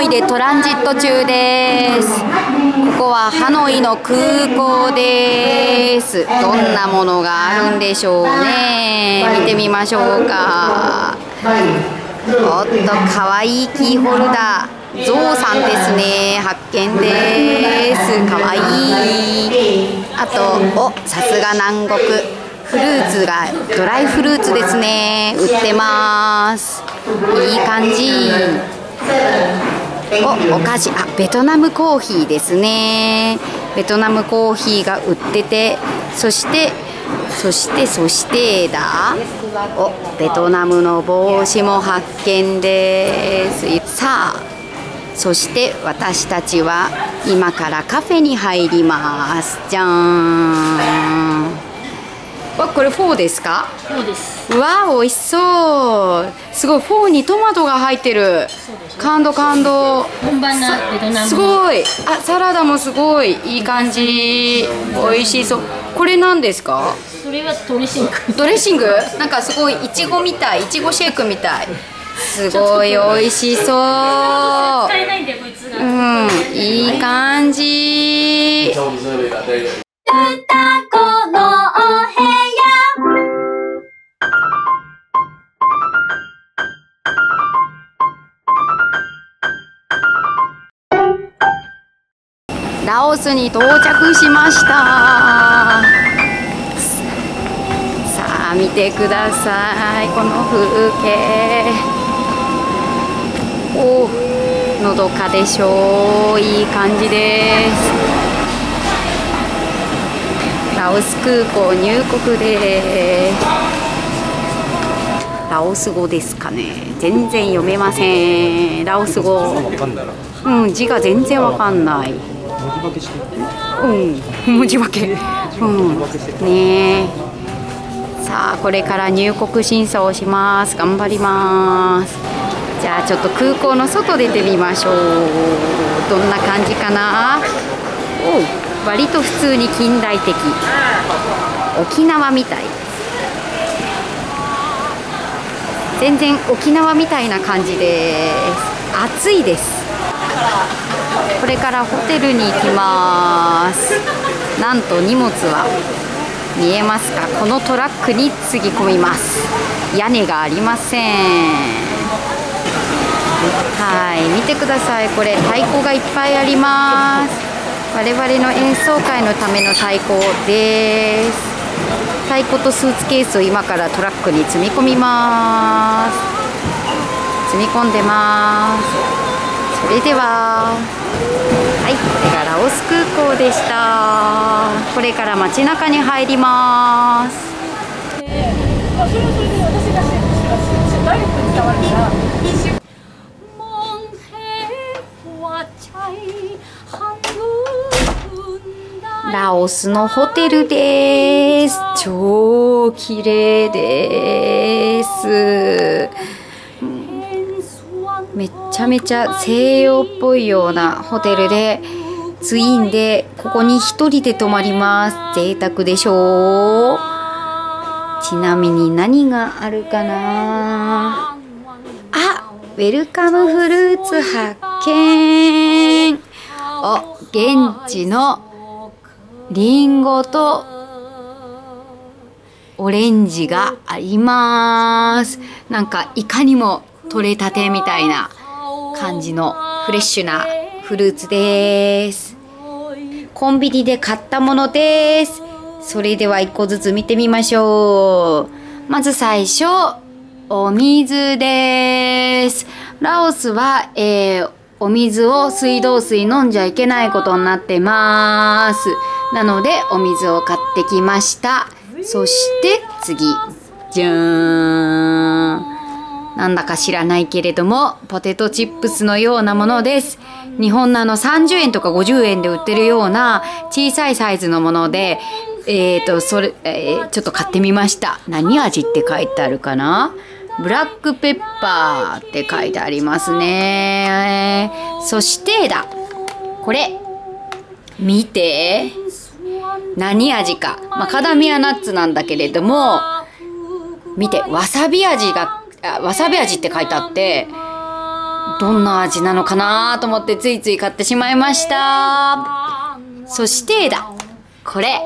ノイでトランジット中です。ここはハノイの空港です。どんなものがあるんでしょうね。見てみましょうか。おっとかわいいキーホルダー。ゾウさんですね。発見です。かわいい。あとおさすが南国。フルーツがドライフルーツですね。売ってます。いい感じ。おお菓子。あベトナムコーヒーですね。ベトナムコーヒーが売っててそしてそしてそしてだ。おベトナムの帽子も発見です。さあそして私たちは今からカフェに入ります。じゃーん。わこれフォーですか？フォーです。わあ美味しそう。すごいフォーにトマトが入ってる。感動感動。本場なベトナム。すごい。あサラダもすごい。いい感じ。美味しそう。これ何ですか？それはドレッシング。ドレッシング？なんかすごいいちごみたい。いちごシェイクみたい。すごい美味しそう。使えないんだよこいつが。うんいい感じオスに到着しました。さあ見てください。この風景。おおのどかでしょう。いい感じです。ラオス空港入国で。すラオス語ですかね。全然読めません。ラオス語。うん字が全然わかんないうん、文字化け。うん、ねえ。さあ、これから入国審査をします。頑張ります。じゃあ、ちょっと空港の外出てみましょう。どんな感じかな？お割と普通に近代的。沖縄みたい。全然沖縄みたいな感じです。暑いです。これからホテルに行きます。なんと荷物は見えますか？このトラックにつぎ込みます。屋根がありません。はい見てください。これ太鼓がいっぱいあります。我々の演奏会のための太鼓です。太鼓とスーツケースを今からトラックに積み込みます。積み込んでます。それでは。はいこれがラオス空港でした。これから街中に入ります。ラオスのホテルです。超綺麗です。めちゃめちゃ西洋っぽいようなホテルでツインでここに一人で泊まります。贅沢でしょう。ちなみに何があるかな？あウェルカムフルーツ発見。お現地のリンゴとオレンジがあります。なんかいかにも取れたてみたいな感じのフレッシュなフルーツです。コンビニで買ったものです。それでは一個ずつ見てみましょう。まず最初お水です。ラオスは、えー、お水を水道水飲んじゃいけないことになってます。なのでお水を買ってきました。そして次。じゃーん。なんだか知らないけれども、ポテトチップスのようなものです。日本のあの30円とか50円で売ってるような小さいサイズのもので、えっ、ー、と、それ、えー、ちょっと買ってみました。何味って書いてあるかな？ブラックペッパーって書いてありますね。そしてだ。これ。見て。何味か。マカダミアナッツなんだけれども、見て、わさび味がわさび味って書いてあってどんな味なのかなと思ってついつい買ってしまいました。そしてだ。これ。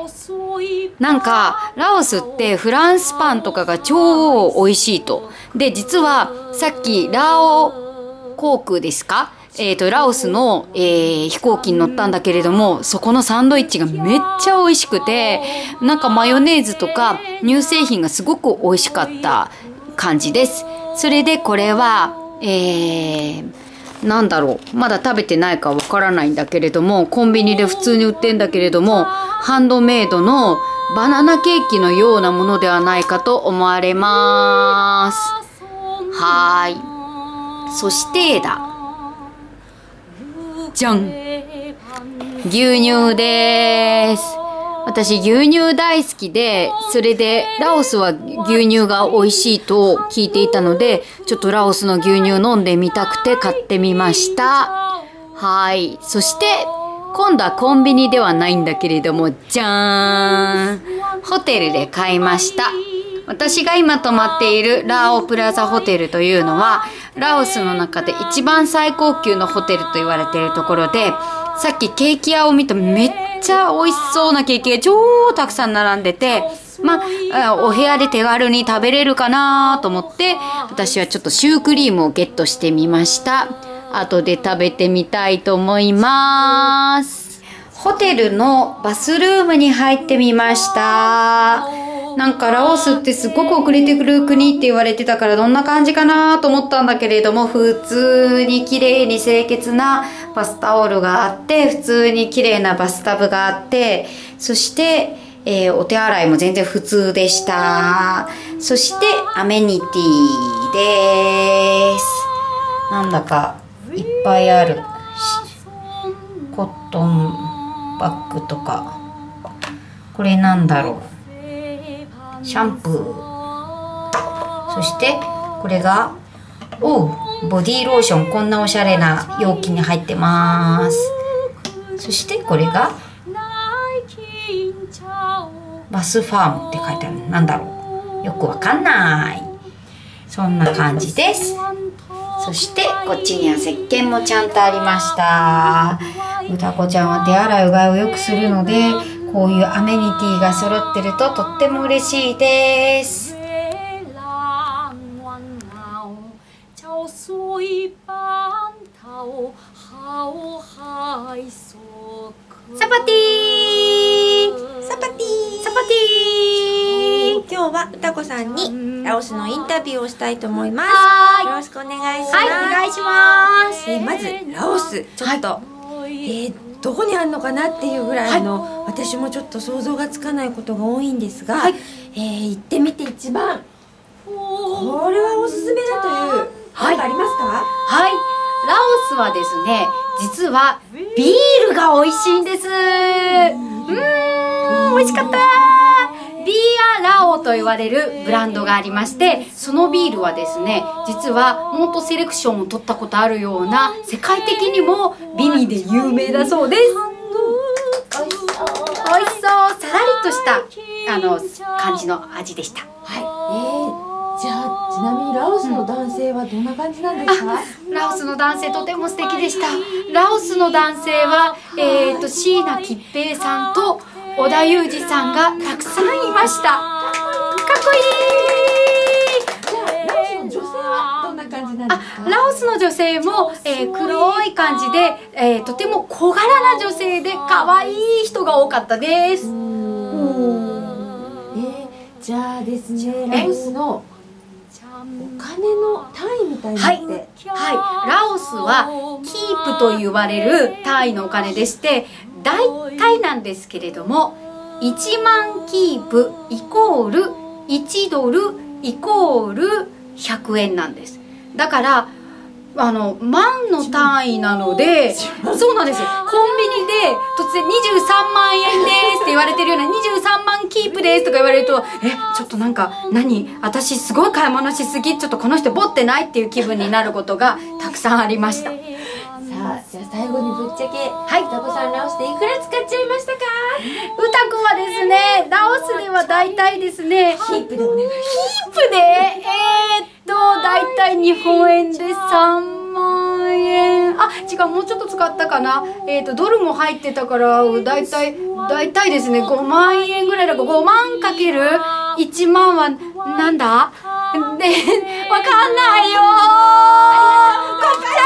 なんか、ラオスってフランスパンとかが超美味しいと。で、実はさっきラオ航空ですか？えっ、と、ラオスの、えー飛行機に乗ったんだけれども、そこのサンドイッチがめっちゃ美味しくて、なんかマヨネーズとか乳製品がすごく美味しかった感じです。それでこれは、えー、なんだろう。まだ食べてないかわからないんだけれども、コンビニで普通に売ってんだけれども、ハンドメイドのバナナケーキのようなものではないかと思われます。はい。そしてだ。じゃん。牛乳です。私牛乳大好きで、それでラオスは牛乳が美味しいと聞いていたので、ちょっとラオスの牛乳飲んでみたくて買ってみました。はい。そして、今度はコンビニではないんだけれども、じゃーん。ホテルで買いました。私が今泊まっているラオプラザホテルというのは、ラオスの中で一番最高級のホテルと言われているところで、さっきケーキ屋を見ためっちゃ美味しそうなケーキが超たくさん並んでて、まあ、あお部屋で手軽に食べれるかなと思って、私はちょっとシュークリームをゲットしてみました。後で食べてみたいと思います。ホテルのバスルームに入ってみました。なんかラオスってすっごく遅れてくる国って言われてたからどんな感じかなと思ったんだけれども普通に綺麗に清潔なバスタオルがあって普通に綺麗なバスタブがあってそして、えーお手洗いも全然普通でした。そしてアメニティです。なんだかいっぱいある。コットンバッグとか。これなんだろう。シャンプー。そしてこれがおう。ボディーローションこんなおしゃれな容器に入ってます。そしてこれがバスファームって書いてあるなんだろう。よくわかんない。そんな感じです。そしてこっちには石鹸もちゃんとありました。歌子ちゃんは手洗いうがいをよくするのでこういうアメニティが揃ってるととっても嬉しいです。サパティー。サパティサパティー。今日は歌子さんにラオスのインタビューをしたいと思います。はーい。よろしくお願いします。はいお願いします。えーまずラオスちょっと、えーどこにあるのかなっていうぐらいの、私もちょっと想像がつかないことが多いんですが、はい。えー行ってみて一番。これはおすすめだというはい。何かありますか？はいラオスはですね実はビールが美味しいんです。うーん美味しかった。ビアラオと言われるブランドがありましてそのビールはですね実はモートセレクションを取ったことあるような世界的にも美味で有名だそうです。美味しそう。さらりとしたあの感じの味でした。はい。えーじゃあちなみにラオスの男性はどんな感じなんですか？ラオスの男性とても素敵でした。ラオスの男性は、えっ、と、椎名桔平さんと織田裕二さんがたくさんいました。かっこいいじゃあラオスの女性はどんな感じなんですか？あ、ラオスの女性も、えー黒い感じで、えーとても小柄な女性で可愛い人が多かったです。えー、じゃあですねラオスのお金の単位みたいなはい、のって、はい、ラオスはキープと言われる単位のお金でして大体なんですけれども1万キープイコール1ドルイコール100円なんです。だからあの万の単位なのでそうなんです。よコンビニで突然23万円ですって言われてるような23万キープですとか言われるとえちょっとなんか何？私すごい買い物しすぎちょっとこの人ボってないっていう気分になることがたくさんありました。さあじゃあ最後にぶっちゃけはい。歌子さんラオスでいくら使っちゃいましたか？うたくんはですねラオスでは大体ですねキープでお願い。しキープでえー、っとと大体日本円で3万円。あ違うもうちょっと使ったかな。えっ、とドルも入ってたからだいたいだいたいですね。5万円ぐらいだから5万かける1万はなんだ？でわかんないよ。ーこっから。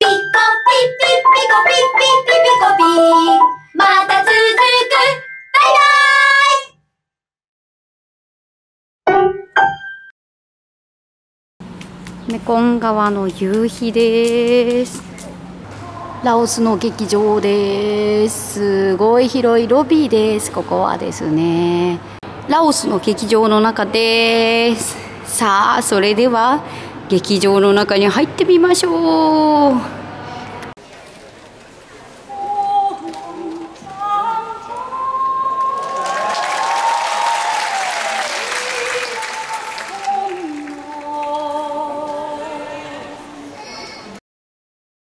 ピコピピピコピピピピコピ。まコン川の夕日です。ラオスの劇場です。すごい広いロビーです。ここはですね。ラオスの劇場の中です。さあそれでは劇場の中に入ってみましょう。